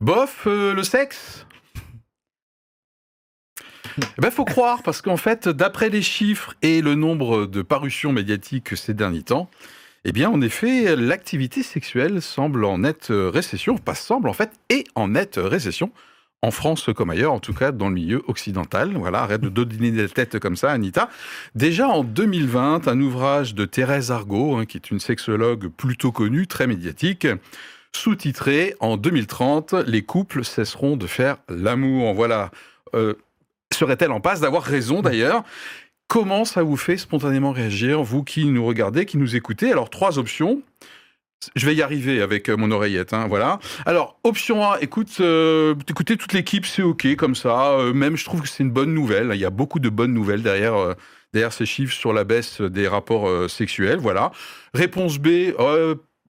Bof, euh, le sexe Il ben, faut croire, parce qu'en fait, d'après les chiffres et le nombre de parutions médiatiques ces derniers temps, eh bien, en effet, l'activité sexuelle semble en nette récession, pas semble en fait, et en nette récession en France comme ailleurs, en tout cas dans le milieu occidental. Voilà, arrête de donner des têtes comme ça, Anita. Déjà en 2020, un ouvrage de Thérèse Argot, hein, qui est une sexologue plutôt connue, très médiatique, sous-titré En 2030, les couples cesseront de faire l'amour. Voilà. Euh, serait-elle en passe d'avoir raison d'ailleurs? Comment ça vous fait spontanément réagir, vous qui nous regardez, qui nous écoutez? Alors, trois options. Je vais y arriver avec euh, mon oreillette, hein, voilà. Alors, option A, écoute, euh, écoutez, toute l'équipe, c'est OK comme ça. Euh, même, je trouve que c'est une bonne nouvelle. Il y a beaucoup de bonnes nouvelles derrière, derrière ces chiffres sur la baisse des rapports sexuels, voilà. Réponse B,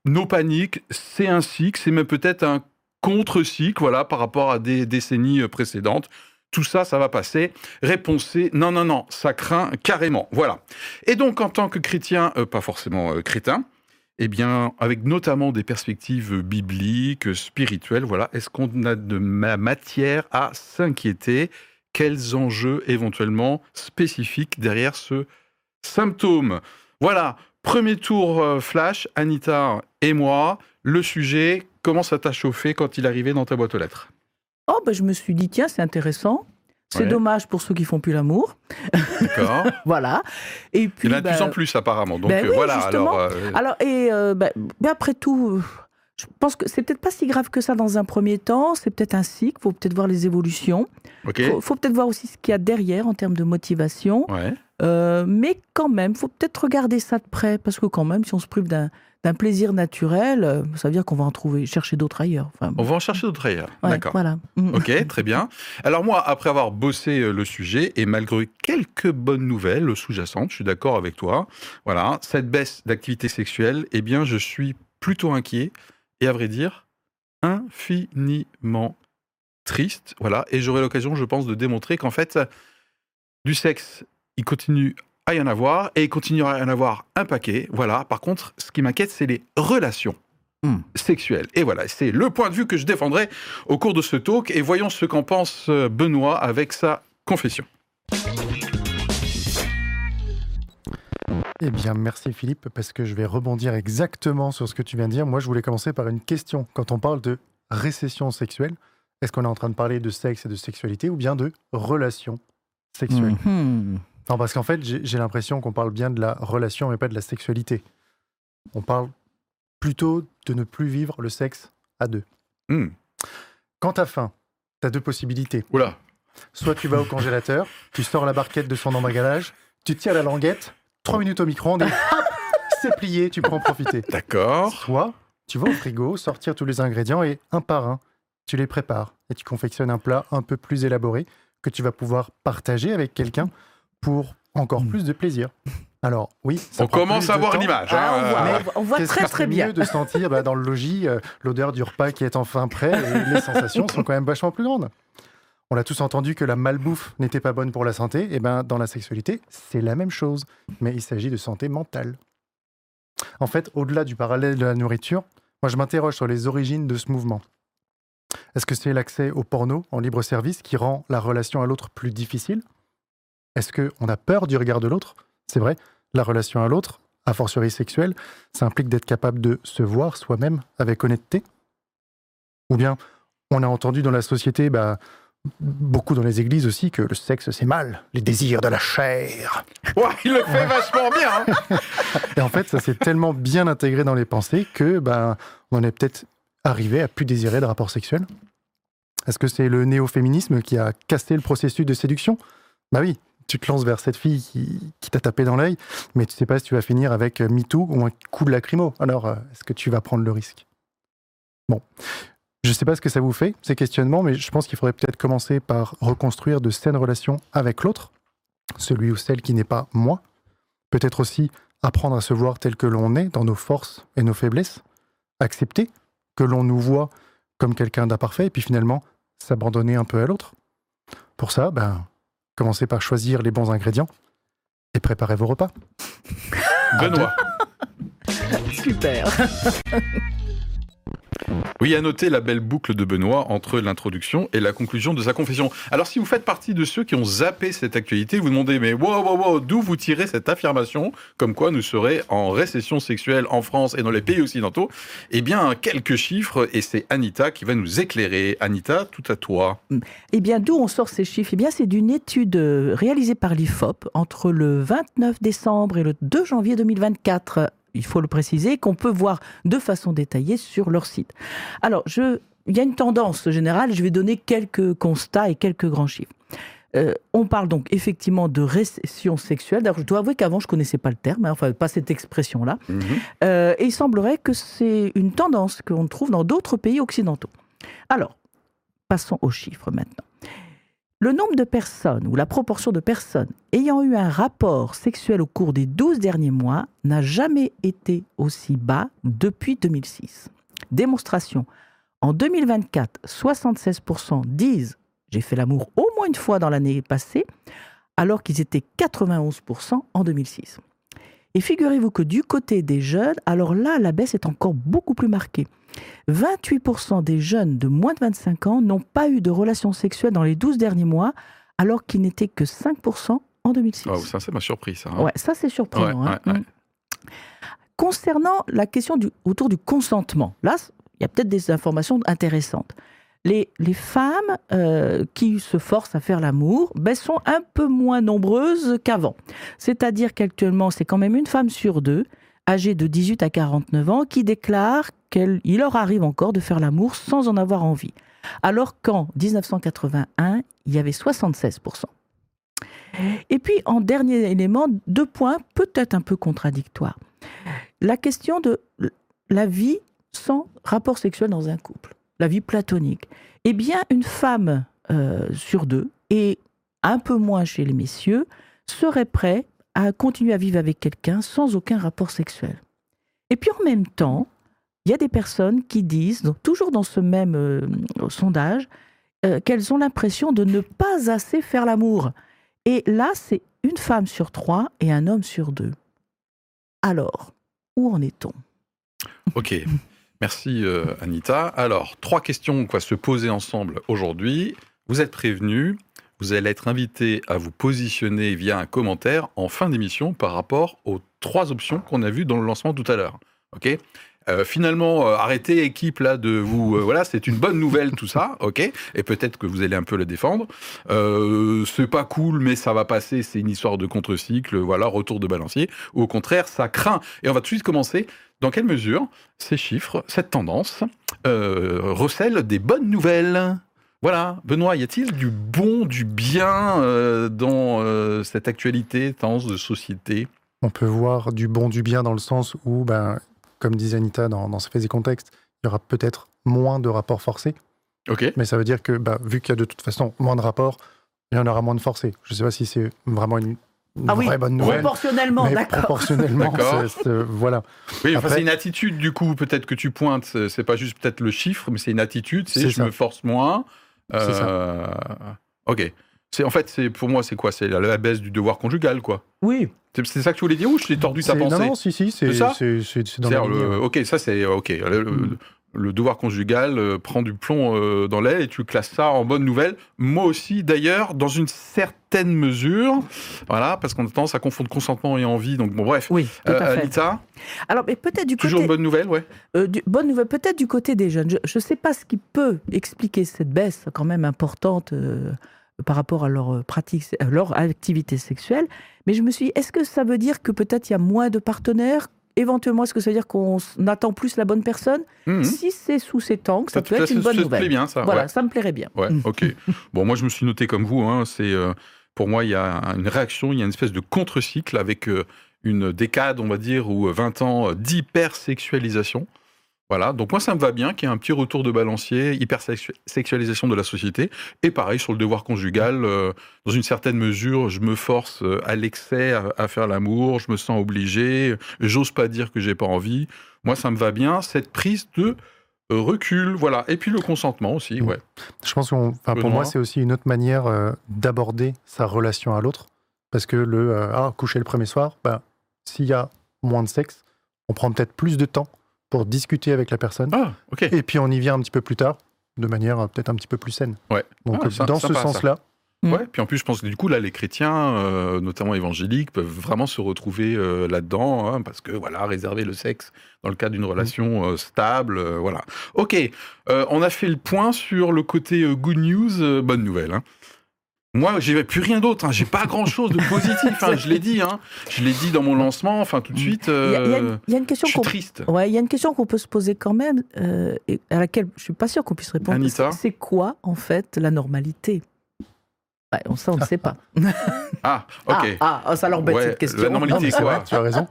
nos paniques, c'est un cycle, c'est même peut-être un contre-cycle, voilà, par rapport à des décennies précédentes. Tout ça, ça va passer. Réponse C, non, non, non, ça craint carrément. Voilà. Et donc, en tant que chrétien, pas forcément crétin, eh bien, avec notamment des perspectives bibliques, spirituelles, voilà, est-ce qu'on a de matière à s'inquiéter? Quels enjeux éventuellement spécifiques derrière ce symptôme? Voilà, premier tour euh, flash, Anita et moi. Le sujet, comment ça t'a chauffé quand il arrivait dans ta boîte aux lettres? Oh, ben, je me suis dit, tiens, c'est intéressant. C'est dommage pour ceux qui font plus l'amour. D'accord. voilà. Et puis, Il y en a de plus en bah, plus apparemment. Donc ben euh, voilà. Alors, euh, alors et euh, ben, après tout, je pense que c'est peut-être pas si grave que ça dans un premier temps. C'est peut-être un cycle. Il faut peut-être voir les évolutions. Il faut, peut-être voir aussi ce qu'il y a derrière en termes de motivation. Ouais. Mais quand même, il faut peut-être regarder ça de près parce que quand même, si on se prive d'un d'un plaisir naturel, euh, ça veut dire qu'on va en trouver, chercher d'autres ailleurs. On va en chercher d'autres ailleurs. D'accord. Voilà. Mm. Ok, très bien. Alors moi, après avoir bossé euh, le sujet et malgré quelques bonnes nouvelles sous-jacentes, je suis d'accord avec toi. Voilà, cette baisse d'activité sexuelle, eh bien, je suis plutôt inquiet et à vrai dire infiniment triste. Voilà, et j'aurai l'occasion, je pense, de démontrer qu'en fait, du sexe, il continue à y en avoir et il continuera à y en avoir un paquet. Voilà. Par contre, ce qui m'inquiète, c'est les relations hmm. sexuelles. Et voilà, c'est le point de vue que je défendrai au cours de ce talk. Et voyons ce qu'en pense euh, Benoît avec sa confession. Eh bien, merci Philippe, parce que je vais rebondir exactement sur ce que tu viens de dire. Moi, je voulais commencer par une question. Quand on parle de récession sexuelle, est-ce qu'on est en train de parler de sexe et de sexualité ou bien de relations sexuelles? Hmm. Non, parce qu'en fait, j'ai l'impression qu'on parle bien de la relation, mais pas de la sexualité. On parle plutôt de ne plus vivre le sexe à deux. Hmm. Quand t'as faim, t'as deux possibilités. Oula. Soit tu vas au congélateur, tu sors la barquette de son emballage, tu tires la languette, trois minutes au micro-ondes et hop, c'est plié, tu peux en profiter. D'accord. Soit tu vas au frigo, sortir tous les ingrédients et un par un, tu les prépares et tu confectionnes un plat un peu plus élaboré que tu vas pouvoir partager avec quelqu'un pour encore plus de plaisir. Alors oui, on commence à voir l'image. Ah, on, voit, très très bien. mieux de sentir bah, dans le logis euh, l'odeur du repas qui est enfin prêt et les sensations sont quand même vachement plus grandes. On a tous entendu que la malbouffe n'était pas bonne pour la santé. Et eh ben dans la sexualité, c'est la même chose, mais il s'agit de santé mentale. En fait, au-delà du parallèle de la nourriture, moi je m'interroge sur les origines de ce mouvement. Est-ce que c'est l'accès au porno en libre service qui rend la relation à l'autre plus difficile? Est-ce qu'on a peur du regard de l'autre? C'est vrai, la relation à l'autre, a fortiori sexuelle, ça implique d'être capable de se voir soi-même avec honnêteté? Ou bien, on a entendu dans la société, bah, beaucoup dans les églises aussi, que le sexe c'est mal, les désirs de la chair. Ouais, il le fait vachement bien hein. Et en fait, ça s'est tellement bien intégré dans les pensées que bah, on est peut-être arrivé à plus désirer de rapports sexuels. Est-ce que c'est le néo-féminisme qui a cassé le processus de séduction? Bah oui, tu te lances vers cette fille qui, t'a tapé dans l'œil, mais tu sais pas si tu vas finir avec euh, MeToo ou un coup de lacrymo. Alors, euh, est-ce que tu vas prendre le risque? Bon. Je sais pas ce que ça vous fait, ces questionnements, mais je pense qu'il faudrait peut-être commencer par reconstruire de saines relations avec l'autre, celui ou celle qui n'est pas moi. Peut-être aussi apprendre à se voir tel que l'on est, dans nos forces et nos faiblesses. Accepter que l'on nous voit comme quelqu'un d'imparfait, et puis finalement s'abandonner un peu à l'autre. Pour ça, ben, Commencez par choisir les bons ingrédients et préparez vos repas. Benoît. Super. Oui, à noter la belle boucle de Benoît entre l'introduction et la conclusion de sa confession. Alors, si vous faites partie de ceux qui ont zappé cette actualité, vous demandez, mais wow, wow, wow, d'où vous tirez cette affirmation, comme quoi nous serions en récession sexuelle en France et dans les pays occidentaux Eh bien, quelques chiffres, et c'est Anita qui va nous éclairer. Anita, tout à toi. Eh bien, d'où on sort ces chiffres? Eh bien, c'est d'une étude euh, réalisée par l'IFOP entre le 29 décembre et le 2 janvier 2024 il faut le préciser, qu'on peut voir de façon détaillée sur leur site. Alors, je, il y a une tendance générale, je vais donner quelques constats et quelques grands chiffres. Euh, on parle donc effectivement de récession sexuelle. D'ailleurs, je dois avouer qu'avant, je ne connaissais pas le terme, hein, enfin, pas cette expression-là. Mhm. Euh, et il semblerait que c'est une tendance qu'on trouve dans d'autres pays occidentaux. Alors, passons aux chiffres maintenant. Le nombre de personnes ou la proportion de personnes ayant eu un rapport sexuel au cours des 12 derniers mois n'a jamais été aussi bas depuis 2006. Démonstration. En 2024, 76% disent j'ai fait l'amour au moins une fois dans l'année passée, alors qu'ils étaient 91% en 2006. Et figurez-vous que du côté des jeunes, alors là, la baisse est encore beaucoup plus marquée. 28% des jeunes de moins de 25 ans n'ont pas eu de relations sexuelles dans les 12 derniers mois, alors qu'ils n'étaient que 5% en 2006. ça, c'est ma surprise. Ça, hein. ouais, ça, c'est surprenant. Hein. Mm. Concernant la question du, autour du consentement, là, il y a peut-être des informations intéressantes. Les, femmes euh, qui se forcent à faire l'amour ben, sont un peu moins nombreuses qu'avant. C'est-à-dire qu'actuellement, c'est quand même une femme sur deux âgés de 18 à 49 ans qui déclarent qu'il leur arrive encore de faire l'amour sans en avoir envie. Alors qu'en 1981, il y avait 76%. Et puis, en dernier élément, deux points peut-être un peu contradictoires. La question de la vie sans rapport sexuel dans un couple, la vie platonique. Eh bien, une femme euh, sur deux, et un peu moins chez les messieurs, serait prête à continuer à vivre avec quelqu'un sans aucun rapport sexuel. Et puis en même temps, il y a des personnes qui disent, donc toujours dans ce même euh, sondage, euh, qu'elles ont l'impression de ne pas assez faire l'amour. Et là, c'est une femme sur trois et un homme sur deux. Alors, où en est-on? Ok, merci euh, Anita. Alors, trois questions qu'on va se poser ensemble aujourd'hui. Vous êtes prévenus, vous allez être invité à vous positionner via un commentaire en fin d'émission par rapport aux trois options qu'on a vues dans le lancement tout à l'heure. Ok? Euh, finalement, euh, arrêtez équipe là de vous. Voilà, c'est une bonne nouvelle tout ça, ok? Et peut-être que vous allez un peu le défendre. c'est pas cool, mais ça va passer. C'est une histoire de contre-cycle. Voilà, retour de balancier. Ou au contraire, ça craint. Et on va tout de suite commencer. Dans quelle mesure ces chiffres, cette tendance, recèlent des bonnes nouvelles? Voilà, Benoît, y a-t-il du bon, du bien euh, dans euh, cette actualité, tendance de société? On peut voir du bon, du bien dans le sens où, ben, comme disait Anita dans, dans ces contexte, il y aura peut-être moins de rapports forcés. Ok. Mais ça veut dire que, ben, vu qu'il y a de toute façon moins de rapports, il y en aura moins de forcés. Je ne sais pas si c'est vraiment une, ah vraie bonne nouvelle. Proportionnellement, d'accord. Proportionnellement, voilà. Oui, c'est une attitude du coup, peut-être que tu pointes. C'est pas juste peut-être le chiffre, mais c'est une attitude. C'est je me force moins. C'est ça. Euh, ok. C'est en fait, c'est pour moi, c'est quoi? C'est la, baisse du devoir conjugal, quoi. Oui. C'est ça que tu voulais dire ou je t'ai tordu ta pensée? Non, non, si, si, c'est ça? C'est dans le, Ok, ça c'est ok. Mm le devoir conjugal euh, prend du plomb euh, dans l'aile et tu classes ça en bonne nouvelle. Moi aussi, d'ailleurs, dans une certaine mesure, voilà, parce qu'on a tendance à confondre consentement et envie. Donc bon, bref. Oui, tout à fait. Alors, mais peut-être du toujours bonne nouvelle, ouais. bonne nouvelle, peut-être du côté des jeunes. Je ne sais pas ce qui peut expliquer cette baisse quand même importante. par rapport à leur pratique, à leur activité sexuelle, mais je me suis dit, est-ce que ça veut dire que peut-être il y a moins de partenaires éventuellement, est-ce que ça veut dire qu'on attend plus la bonne personne? Mhm. Si c'est sous ces angles, ça, peut être une bonne nouvelle. Ça bien, ça. Voilà, ça me plairait bien. Ouais, ok. bon, moi, je me suis noté comme vous. Hein, c'est euh, pour moi, il y a une réaction, il y a une espèce de contre-cycle avec euh, une décade, on va dire, ou 20 ans d'hypersexualisation. Voilà, donc moi ça me va bien qu'il y ait un petit retour de balancier, hypersexualisation de la société, et pareil sur le devoir conjugal, euh, dans une certaine mesure, je me force euh, à l'excès à, faire l'amour, je me sens obligé, j'ose pas dire que j'ai pas envie. Moi ça me va bien, cette prise de euh, recul, voilà, et puis le consentement aussi, ouais. Je pense que pour moi c'est aussi une autre manière d'aborder sa relation à l'autre, parce que le ah, coucher le premier soir, ben, s'il y a moins de sexe, on prend peut-être plus de temps pour discuter avec la personne. Ah, ok. Et puis on y vient un petit peu plus tard, de manière euh, peut-être un petit peu plus saine. Ouais. Donc Ah, dans ce sympa, sens-là, Mm. Ouais, puis en plus, je pense que du coup, là, les chrétiens, euh, notamment évangéliques, peuvent vraiment se retrouver euh, là-dedans, hein, parce que, voilà, réserver le sexe dans le cadre d'une relation euh, stable, euh, voilà. Ok, euh, on a fait le point sur le côté euh, good news, euh, bonne nouvelle. Hein. Moi, j'ai plus rien d'autre, hein, j'ai pas grand-chose de positif, hein, je l'ai dit, hein. je l'ai dit dans mon lancement, enfin, tout de suite, Il y, a- il y a euh, une- il y a une question je suis triste. Ouais, il y a une question qu'on peut se poser quand même, euh, et à laquelle je suis pas sûre qu'on puisse répondre. Anita C'est- quoi, en fait, la normalité? Ouais, on, Ça, on ne sait pas. Ah, ok. Ah, ah, ça l'embête Ouais, cette question. la normalité, c'est quoi? tu as raison.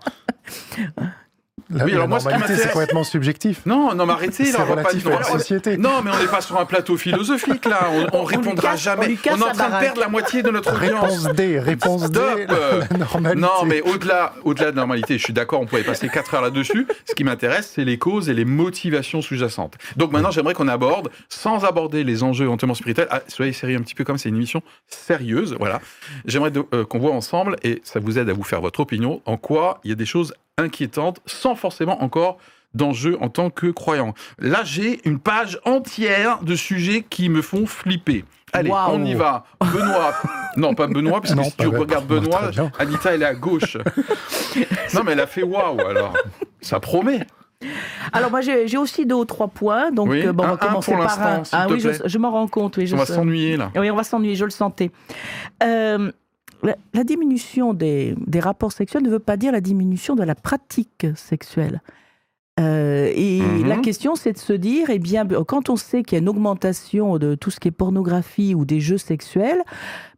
La, Oui, la alors moi, ce c'est complètement subjectif. Non, non, mais arrêtez, C'est on va pas relatif à la dire- société. Non, mais on n'est pas sur un plateau philosophique là. On, on On répondra casse- jamais. on casse est en la train de perdre la moitié de notre audience. Réponse D, réponse D, Stop, euh, la normalité. Non, mais au-delà, au-delà de la normalité, je suis d'accord, on pourrait passer 4 heures là-dessus. Ce qui m'intéresse, c'est les causes et les motivations sous-jacentes. Donc maintenant, j'aimerais qu'on aborde, sans aborder les enjeux éventuellement spirituels, ah, soyez sérieux un petit peu comme c'est une émission sérieuse, voilà. J'aimerais euh, qu'on voit ensemble, et ça vous aide à vous faire votre opinion, en quoi il y a des choses inquiétantes, sans forcément encore d'enjeux en tant que croyant. Là, j'ai une page entière de sujets qui me font flipper. Allez, on y va. Benoît. Non, pas Benoît, parce que Non, si tu regardes Benoît. Anita, elle est à gauche. non, mais elle a fait waouh, alors. Ça promet. Alors moi j'ai aussi deux ou trois points, donc Oui, euh, bon, on va un commencer pour par un. Ah oui, je, m'en rends compte. Oui, je On va s'ennuyer, là. Oui, on va s'ennuyer, je le sentais. Euh, la, diminution des rapports sexuels ne veut pas dire la diminution de la pratique sexuelle. Euh, et Mhm. la question, c'est de se dire, eh bien, quand on sait qu'il y a une augmentation de tout ce qui est pornographie ou des jeux sexuels,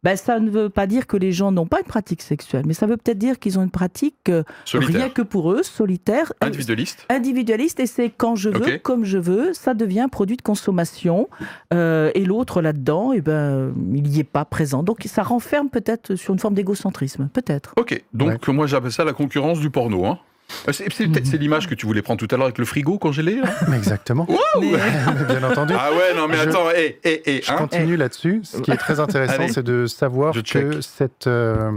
ben, ça ne veut pas dire que les gens n'ont pas une pratique sexuelle, mais ça veut peut-être dire qu'ils ont une pratique euh, Solitaire. rien que pour eux, solitaire, euh, Individualiste. individualiste et c'est quand je veux, comme je veux, ça devient un produit de consommation. Euh, et l'autre là-dedans, eh ben, il n'y est pas présent. Donc ça renferme peut-être sur une forme d'égocentrisme, peut-être. Ok, donc moi j'appelle ça la concurrence du porno. Hein. Euh, C'est c'est l'image que tu voulais prendre tout à l'heure avec le frigo congelé. là Mais exactement. Mais- Mais bien entendu. Ah ouais, non mais Je- attends, hé, hé, hé, Je hein. continue là-dessus. Ce qui est très intéressant, c'est de savoir Je que cette, euh,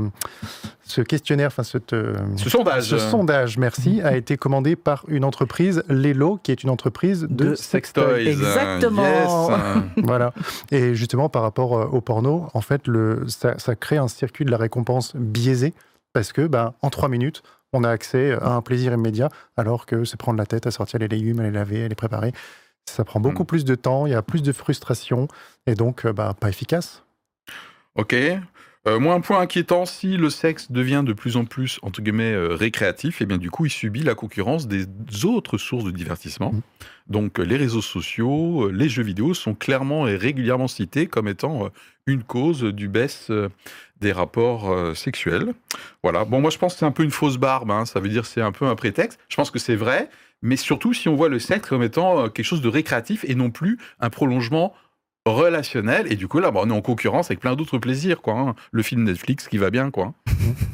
ce questionnaire, enfin cette, euh, Ce sondage. ce sondage, merci, a été commandé par une entreprise, Lelo, qui est une entreprise de, De sextoys. Exactement. Yes. Voilà. Et justement, par rapport au porno, en fait, le, ça, ça crée un circuit de la récompense biaisé parce que, ben, en trois minutes, on a accès à un plaisir immédiat, alors que se prendre la tête à sortir les légumes, à les laver, à les préparer, ça prend beaucoup Mm. plus de temps, il y a plus de frustration, et donc, euh, bah, pas efficace. Ok. Euh, moi, un point inquiétant, si le sexe devient de plus en plus, entre guillemets, euh, récréatif, et bien du coup, il subit la concurrence des autres sources de divertissement. Mhm. Donc, euh, les réseaux sociaux, euh, les jeux vidéo sont clairement et régulièrement cités comme étant une cause du baisse des rapports sexuels. Voilà. Bon, moi, je pense que c'est un peu une fausse barbe. hein. Ça veut dire que c'est un peu un prétexte. Je pense que c'est vrai, mais surtout si on voit le sexe comme étant quelque chose de récréatif et non plus un prolongement relationnel. Et du coup, là, bah, on est en concurrence avec plein d'autres plaisirs, quoi. hein. Le film Netflix qui va bien, quoi.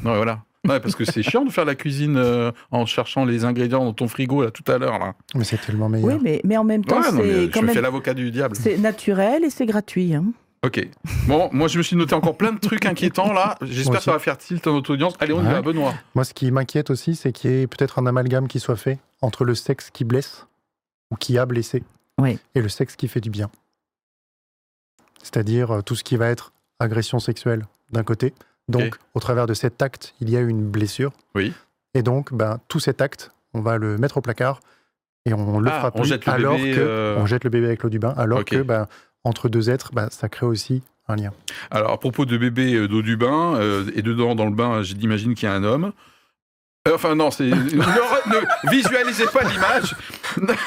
Ouais, voilà. Ouais, parce que c'est chiant de faire la cuisine euh, en cherchant les ingrédients dans ton frigo, là, tout à l'heure, là. Mais c'est tellement meilleur. Oui, mais, mais en même temps, Ouais, non, c'est je fais l'avocat du diable. c'est naturel et c'est gratuit. hein. Ok. Bon, moi, je me suis noté encore plein de trucs inquiétants, là. J'espère que ça va faire tilt à notre audience. Allez, on y va, Benoît. Moi, ce qui m'inquiète aussi, c'est qu'il y ait peut-être un amalgame qui soit fait entre le sexe qui blesse ou qui a blessé Oui. et le sexe qui fait du bien. C'est-à-dire euh, tout ce qui va être agression sexuelle d'un côté. Donc, au travers de cet acte, il y a une blessure. Oui. Et donc, ben, tout cet acte, on va le mettre au placard et on le Ah, fera on plus jette le alors bébé, que euh, on jette le bébé avec l'eau du bain, alors que ben, entre deux êtres, ben, ça crée aussi un lien. Alors, à propos de bébé euh, d'eau du bain, euh, et dedans, dans le bain, j'imagine qu'il y a un homme. Euh, Enfin, non, c'est. ne, visualisez pas l'image.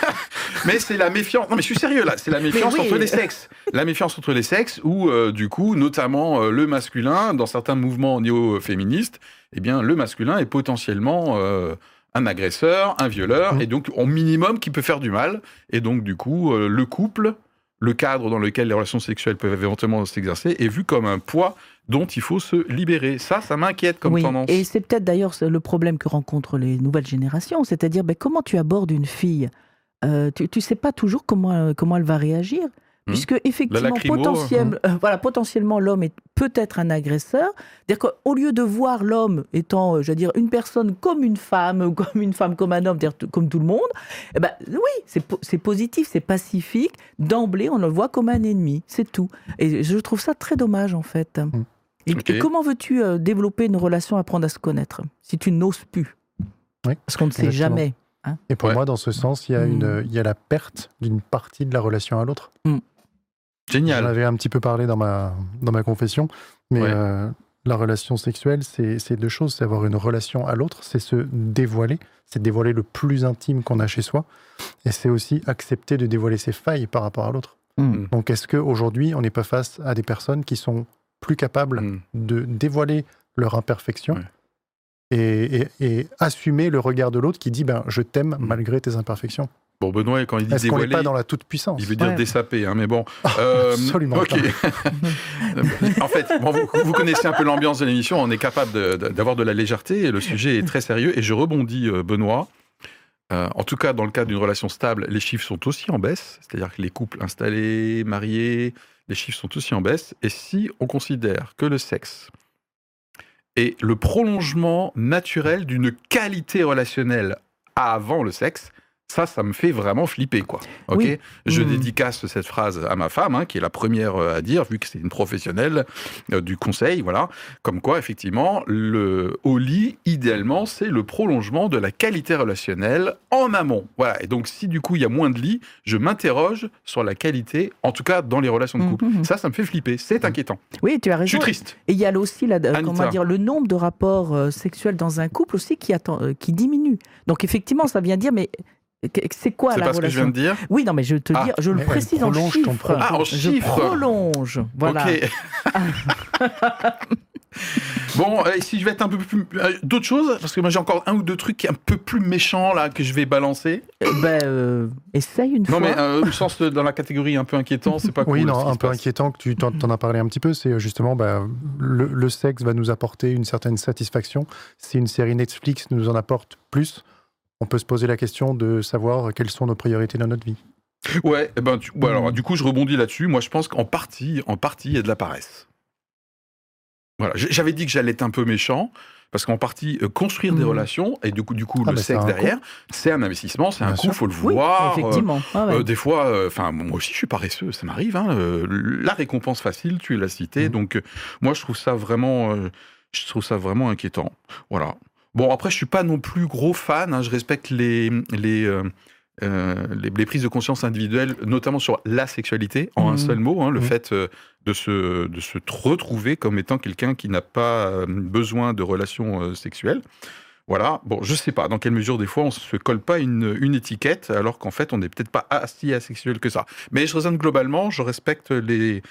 mais c'est la méfiance. Non, mais je suis sérieux là. C'est la méfiance oui. entre les sexes. La méfiance entre les sexes, où, euh, du coup, notamment euh, le masculin, dans certains mouvements néo-féministes, eh bien, le masculin est potentiellement. euh, un agresseur, un violeur, Mhm. et donc au minimum qui peut faire du mal. Et donc du coup, le couple, le cadre dans lequel les relations sexuelles peuvent éventuellement s'exercer, est vu comme un poids dont il faut se libérer. Ça, ça m'inquiète comme oui. tendance. Et c'est peut-être d'ailleurs le problème que rencontrent les nouvelles générations, c'est-à-dire ben, comment tu abordes une fille? Euh, Tu ne sais pas toujours comment, euh, comment elle va réagir. Hmm. puisque effectivement, potentiellement, hein. euh, voilà, potentiellement, l'homme est peut-être un agresseur. C'est-à-dire qu'au lieu de voir l'homme étant, euh, je veux dire, une personne comme une femme, comme une femme comme un homme, comme tout le monde, eh ben, oui, c'est positif, c'est pacifique. D'emblée, on le voit comme un ennemi, c'est tout. Et je trouve ça très dommage, en fait. Hmm. Et, comment veux-tu euh, développer une relation, apprendre à se connaître, si tu n'oses plus? Parce qu'on ne sait jamais. Hein. et pour moi, dans ce sens, il y a, une, hmm. il y a la perte d'une partie de la relation à l'autre. Génial. J'en avais un petit peu parlé dans ma, dans ma confession, mais euh, la relation sexuelle, c'est deux choses. C'est avoir une relation à l'autre, c'est se dévoiler, c'est dévoiler le plus intime qu'on a chez soi, et c'est aussi accepter de dévoiler ses failles par rapport à l'autre. Hmm. Donc est-ce qu'aujourd'hui, on n'est pas face à des personnes qui sont plus capables hmm. de dévoiler leur imperfection et, et, assumer le regard de l'autre qui dit ben, je t'aime hmm. malgré tes imperfections Bon, Benoît, quand il dit n'est pas dans la toute-puissance Il veut dire dessaper, hein, mais bon. Ah, euh, absolument. Ok. en fait, vous, connaissez un peu l'ambiance de l'émission, on est capable d'avoir de, la légèreté, et le sujet est très sérieux. Et je rebondis, euh, Benoît. Euh, en tout cas, dans le cadre d'une relation stable, les chiffres sont aussi en baisse, c'est-à-dire que les couples installés, mariés, les chiffres sont aussi en baisse. Et si on considère que le sexe est le prolongement naturel d'une qualité relationnelle avant le sexe, ça, ça me fait vraiment flipper, quoi. Ok. Je hmm. dédicace cette phrase à ma femme, hein, qui est la première euh, à dire, vu que c'est une professionnelle euh, du conseil, voilà. Comme quoi, effectivement, le au lit, idéalement, c'est le prolongement de la qualité relationnelle en amont. Voilà. Et donc, si du coup il y a moins de lits, je m'interroge sur la qualité, en tout cas dans les relations de couple. Hmm, hmm, ça, ça me fait flipper. C'est inquiétant. Oui, tu as raison. Je suis triste. Et il y a aussi la, comment dire, le nombre de rapports euh, sexuels dans un couple aussi qui, attend, qui diminue. Donc effectivement, ça vient dire, mais c'est quoi la relation C'est ce que je viens de dire Oui, non, mais je te ah. dire, je le précise en chiffres. Ah, en je prolonge. Voilà. bon, euh, si je vais être un peu plus. Euh, d'autres choses? Parce que moi j'ai encore un ou deux trucs un peu plus méchants là que je vais balancer. Eh ben, essaye une fois. Non, mais au sens dans la catégorie un peu inquiétant, c'est pas cool. Oui, non, un peu inquiétant que tu t'en, as parlé un petit peu, c'est justement bah, le, le, sexe va nous apporter une certaine satisfaction. Si une série Netflix nous en apporte plus, on peut se poser la question de savoir quelles sont nos priorités dans notre vie. Ouais, eh ben, alors, du coup, je rebondis là-dessus. Moi, je pense qu'en partie, en partie, il y a de la paresse. Voilà, j'avais dit que j'allais être un peu méchant, parce qu'en partie, euh, construire des mmh. relations, et du coup, du coup ah, le sexe derrière, c'est un investissement, c'est un coût, il faut le voir. effectivement. Ah euh, des fois, euh, enfin, moi aussi, je suis paresseux, ça m'arrive. Hein, la récompense facile, tu l'as cité. Mmh. Donc, moi, je trouve ça vraiment, je trouve ça vraiment inquiétant. Voilà. Bon, après, je suis pas non plus gros fan. Hein. je respecte les, euh, euh, les, les, prises de conscience individuelles, notamment sur la sexualité, en un mmh. seul mot. Hein, le mmh. fait euh, de, se, de se retrouver comme étant quelqu'un qui n'a pas besoin de relations sexuelles. Voilà. Bon, je sais pas dans quelle mesure des fois on se colle pas une, une étiquette alors qu'en fait on n'est peut-être pas si asexuel que ça. Mais je raisonne globalement, je respecte les,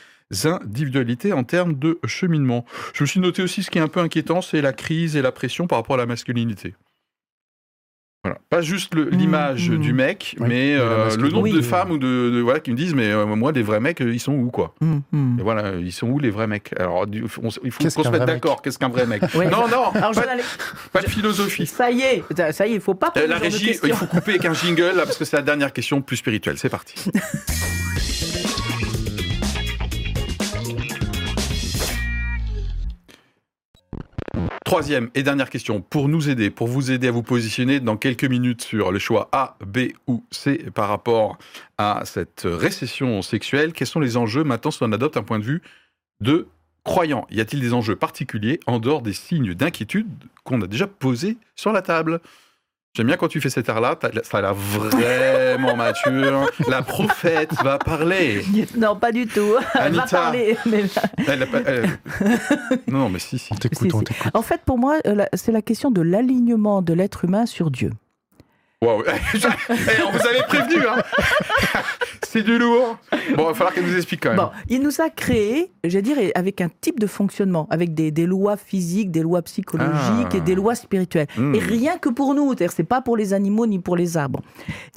individualités en termes de cheminement. Je me suis noté aussi ce qui est un peu inquiétant, c'est la crise et la pression par rapport à la masculinité. Voilà. Pas juste mmh, l'image mmh. du mec, mais euh, le nombre de femmes ou de, voilà qui me disent mais euh, moi des vrais mecs ils sont où quoi? Mmh, Voilà ils sont où les vrais mecs? Alors il faut qu'on se mette d'accord. Qu'est-ce qu'un vrai mec? Non non. pas, de philosophie. Ça y est, ça y est, il faut pas. Euh, la régie, il faut couper avec un jingle là, parce que c'est la dernière question plus spirituelle. C'est parti. Troisième et dernière question, pour nous aider, pour vous aider à vous positionner dans quelques minutes sur le choix A, B ou C par rapport à cette récession sexuelle, quels sont les enjeux maintenant si on adopte un point de vue de croyant? Y a-t-il des enjeux particuliers en dehors des signes d'inquiétude qu'on a déjà posés sur la table? J'aime bien quand tu fais cet air-là, ça a l'air vraiment mature. La prophète va parler. Non, pas du tout. Elle va parler. Non, mais si, si. On t'écoute, on t'écoute. En fait, pour moi, euh, c'est la question de l'alignement de l'être humain sur Dieu. Wow. Eh, on vous avait prévenu, hein C'est du lourd. Bon, il va falloir qu'elle nous explique quand même. Bon, il nous a créé, je dire, avec un type de fonctionnement, avec des, lois physiques, des lois psychologiques et des ah. lois spirituelles. Hmm. Et rien que pour nous, c'est pas pour les animaux ni pour les arbres.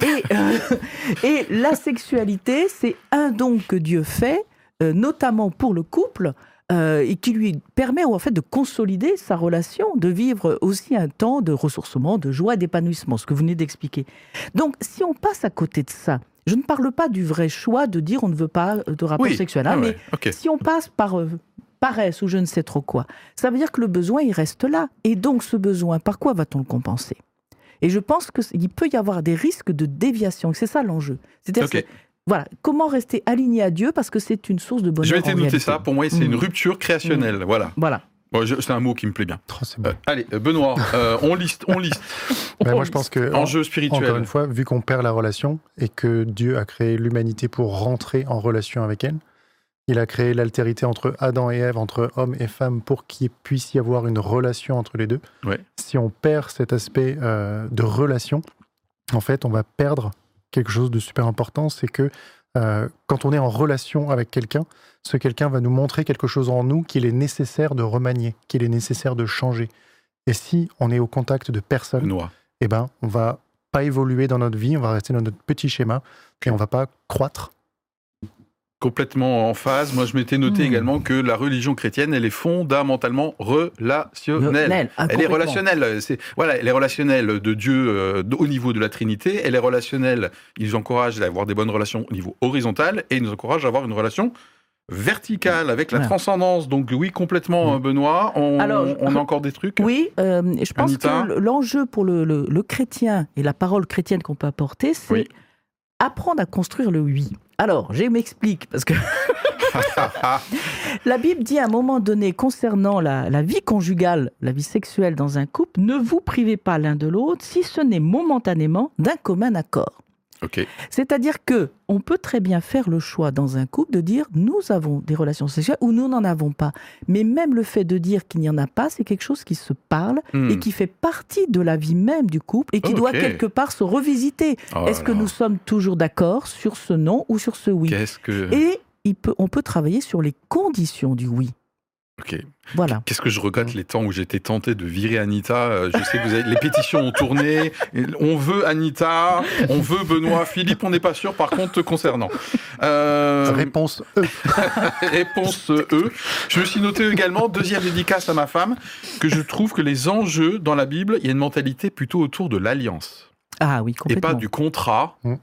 Et, euh, et la sexualité, c'est un don que Dieu fait, euh, notamment pour le couple, euh, et qui lui permet en fait de consolider sa relation, de vivre aussi un temps de ressourcement, de joie, d'épanouissement, ce que vous venez d'expliquer. Donc, si on passe à côté de ça, je ne parle pas du vrai choix de dire on ne veut pas de rapport sexuel, hein, ah mais si on passe par paresse ou je ne sais trop quoi, ça veut dire que le besoin, il reste là. Et donc ce besoin, par quoi va-t-on le compenser? Et je pense qu'il peut y avoir des risques de déviation. C'est ça l'enjeu. C'est-à-dire voilà, comment rester aligné à Dieu parce que c'est une source de bonheur. Je vais noter ça. Pour moi, c'est une mmh. rupture créationnelle. Mmh. Voilà. Voilà. c'est un mot qui me plaît bien. Oh, euh, allez, euh, Benoît, euh, on liste, on liste. Ben, moi, je pense que enjeu spirituel. Encore une fois, vu qu'on perd la relation et que Dieu a créé l'humanité pour rentrer en relation avec elle, il a créé l'altérité entre Adam et Ève, entre homme et femme, pour qu'il puisse y avoir une relation entre les deux. Si on perd cet aspect euh, de relation, en fait, on va perdre quelque chose de super important, c'est que euh, quand on est en relation avec quelqu'un, ce quelqu'un va nous montrer quelque chose en nous qu'il est nécessaire de remanier, qu'il est nécessaire de changer. Et si on est au contact de personne, eh ben, on va pas évoluer dans notre vie, on va rester dans notre petit schéma et on va pas croître complètement en phase. Moi, je m'étais noté hmm. également que la religion chrétienne, elle est fondamentalement relationnelle. Ah, elle est relationnelle. C'est voilà, elle est relationnelle de Dieu euh, au niveau de la Trinité. Elle est relationnelle. Ils encouragent à avoir des bonnes relations au niveau horizontal et ils nous encouragent à avoir une relation verticale avec la transcendance. Donc oui, complètement, hmm. Benoît. On, on, a encore des trucs? Oui, euh, je pense que l'enjeu pour le, chrétien et la parole chrétienne qu'on peut apporter, c'est apprendre à construire le oui. Alors, je m'explique, parce que la Bible dit à un moment donné concernant la, vie conjugale, la vie sexuelle dans un couple, ne vous privez pas l'un de l'autre si ce n'est momentanément d'un commun accord. C'est-à-dire que on peut très bien faire le choix dans un couple de dire nous avons des relations sexuelles ou nous n'en avons pas. Mais même le fait de dire qu'il n'y en a pas, c'est quelque chose qui se parle et hmm. qui fait partie de la vie même du couple et qui doit quelque part se revisiter. Oh Est-ce que nous sommes toujours d'accord sur ce non ou sur ce oui? Et on peut travailler sur les conditions du oui. Voilà. Qu'est-ce que je regrette les temps où j'étais tenté de virer Anita. Euh, je sais que vous avez... les pétitions ont tourné. On veut Anita, on veut Benoît, Philippe, on n'est pas sûr. Par contre, concernant. Euh... Réponse E. Réponse E. Je me suis noté également deuxième dédicace à ma femme que je trouve que les enjeux dans la Bible, il y a une mentalité plutôt autour de l'alliance. Ah oui, complètement. Et pas du contrat. Mmh.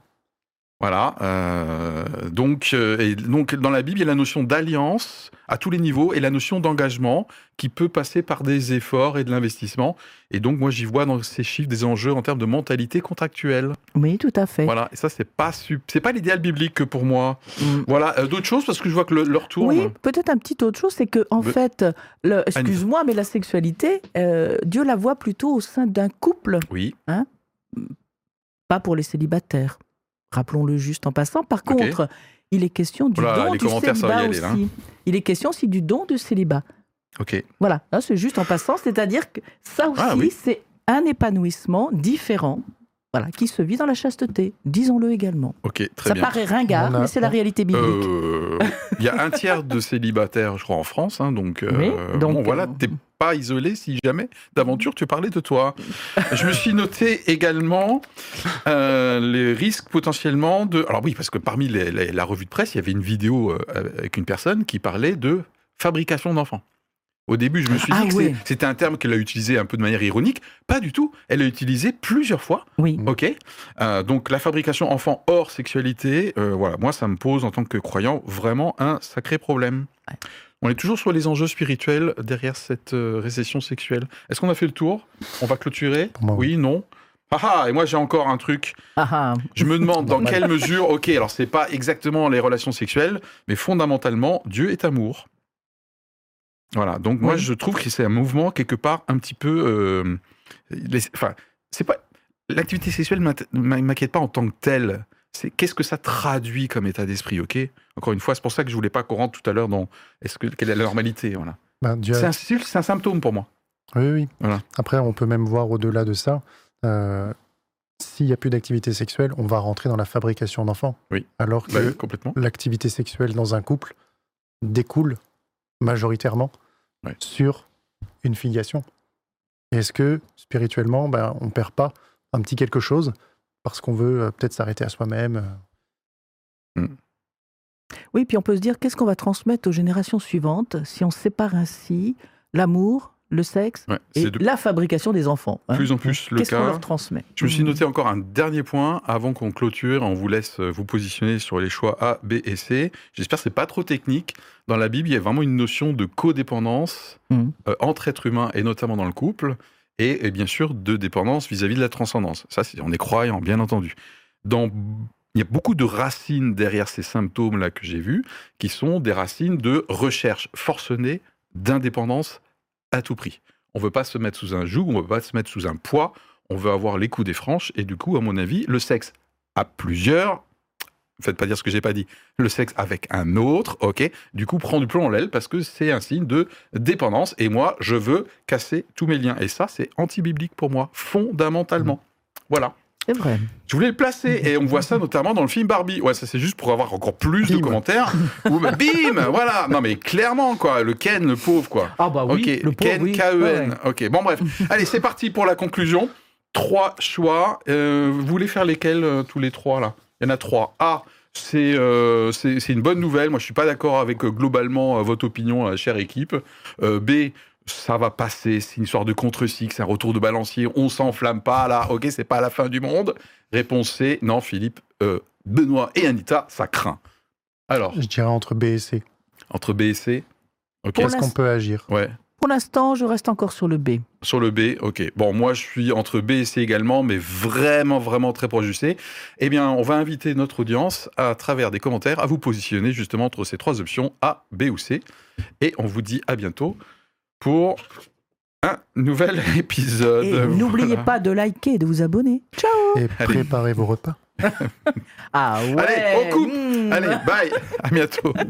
Voilà. Euh, donc, euh, et donc, dans la Bible, il y a la notion d'alliance à tous les niveaux et la notion d'engagement qui peut passer par des efforts et de l'investissement. Et donc, moi, j'y vois dans ces chiffres des enjeux en termes de mentalité contractuelle. Oui, tout à fait. Voilà. Et ça, c'est pas c'est pas l'idéal biblique que pour moi. Mm. Voilà. Euh, d'autres choses parce que je vois que le, leur tour. Oui, peut-être un petit autre chose, c'est que en fait, excuse-moi, mais la sexualité, Dieu la voit plutôt au sein d'un couple. Oui. Hein? Pas pour les célibataires. Rappelons-le juste en passant. Par contre, il est question du don du célibat hein. aussi. Il est question aussi du don du célibat. Ok. Voilà, c'est juste en passant, c'est-à-dire que ça ah aussi, c'est un épanouissement différent voilà, qui se vit dans la chasteté, disons-le également. Ok, très ça bien. paraît ringard, mais c'est la réalité biblique. Euh, il y a un tiers de célibataires, je crois, en France, hein, donc, euh, donc bon, voilà, euh, t'es pas isolé si jamais d'aventure tu parlais de toi. je me suis noté également les risques potentiellement de. Alors oui, parce que parmi la revue de presse, il y avait une vidéo avec une personne qui parlait de fabrication d'enfants. Au début, je me suis ah dit que c'était un terme qu'elle a utilisé un peu de manière ironique. Pas du tout. Elle l'a utilisé plusieurs fois. Oui. Ok. Euh, donc la fabrication enfant hors sexualité, euh, voilà, moi ça me pose en tant que croyant vraiment un sacré problème. On est toujours sur les enjeux spirituels derrière cette euh, récession sexuelle. Est-ce qu'on a fait le tour? On va clôturer? Oui, non. Ah, ah et moi j'ai encore un truc. Ah, je me demande dans quelle mesure, ok, alors c'est pas exactement les relations sexuelles, mais fondamentalement, Dieu est amour. Voilà, donc moi je trouve que c'est un mouvement quelque part un petit peu. Euh, enfin, c'est pas. L'activité sexuelle ne m'inquiète pas en tant que telle. C'est qu'est-ce que ça traduit comme état d'esprit, ok? Encore une fois, c'est pour ça que je voulais pas qu'on rentre tout à l'heure dans est-ce que quelle est la normalité, voilà. Ben, c'est un, symptôme pour moi. Oui, oui. Voilà. Après, on peut même voir au-delà de ça. Euh, s'il n'y a plus d'activité sexuelle, on va rentrer dans la fabrication d'enfants. Oui. Alors bah que l'activité sexuelle dans un couple découle majoritairement sur une filiation. Est-ce que spirituellement, ben, on ne perd pas un petit quelque chose parce qu'on veut euh, peut-être s'arrêter à soi-même euh? mmh. Oui, puis on peut se dire qu'est-ce qu'on va transmettre aux générations suivantes si on sépare ainsi? L'amour, le sexe et la fabrication des enfants. Hein. Plus en plus le Qu'est-ce qu'on leur transmet? Je me suis noté encore un dernier point avant qu'on clôture. On vous laisse euh, vous positionner sur les choix A, B et C. J'espère que c'est pas trop technique. Dans la Bible, il y a vraiment une notion de codépendance mmh. euh, entre êtres humains et notamment dans le couple, et, bien sûr de dépendance vis-à-vis de la transcendance. Ça, on est croyant, bien entendu. Dans il y a beaucoup de racines derrière ces symptômes-là que j'ai vus, qui sont des racines de recherche forcenée d'indépendance à tout prix. On veut pas se mettre sous un joug, on veut pas se mettre sous un poids, on veut avoir les coups des franches, et du coup, à mon avis, le sexe à plusieurs, faites pas dire ce que j'ai pas dit, le sexe avec un autre, ok, du coup, prend du plomb en l'aile parce que c'est un signe de dépendance, et moi, je veux casser tous mes liens. Et ça, c'est anti-biblique pour moi, fondamentalement. Mmh. Voilà. C'est vrai. Je voulais le placer et on voit ça notamment dans le film Barbie. Ouais, ça c'est juste pour avoir encore plus de commentaires. Ou bah, bim, voilà. Non mais clairement quoi, le Ken, le pauvre quoi. Ah bah oui. Le Ken K-E-N. Ok, bon bref. Allez, c'est parti pour la conclusion. Trois choix. Euh, vous voulez faire lesquels euh, tous les trois là? Il y en a trois. A. Euh, c'est c'est une bonne nouvelle. Moi, je suis pas d'accord avec globalement votre opinion, chère équipe. B, ça va passer, c'est une histoire de contre-cycle, c'est un retour de balancier, on s'enflamme pas là, ok, c'est pas la fin du monde. Réponse C, non, Philippe, euh, Benoît et Anita, ça craint. Alors Je dirais entre B et C. Entre B et C Ok. Est-ce qu'on peut agir? Ouais. Pour l'instant, je reste encore sur le B. Sur le B, ok. Bon, moi, je suis entre B et C également, mais vraiment, vraiment très proche du C. Eh bien, on va inviter notre audience, à travers des commentaires, à vous positionner justement entre ces trois options, A, B ou C. Et on vous dit à bientôt pour un nouvel épisode. Et n'oubliez pas de liker et de vous abonner. Ciao Et préparez vos repas. ah ouais Allez, on coupe hmm. Allez, bye À bientôt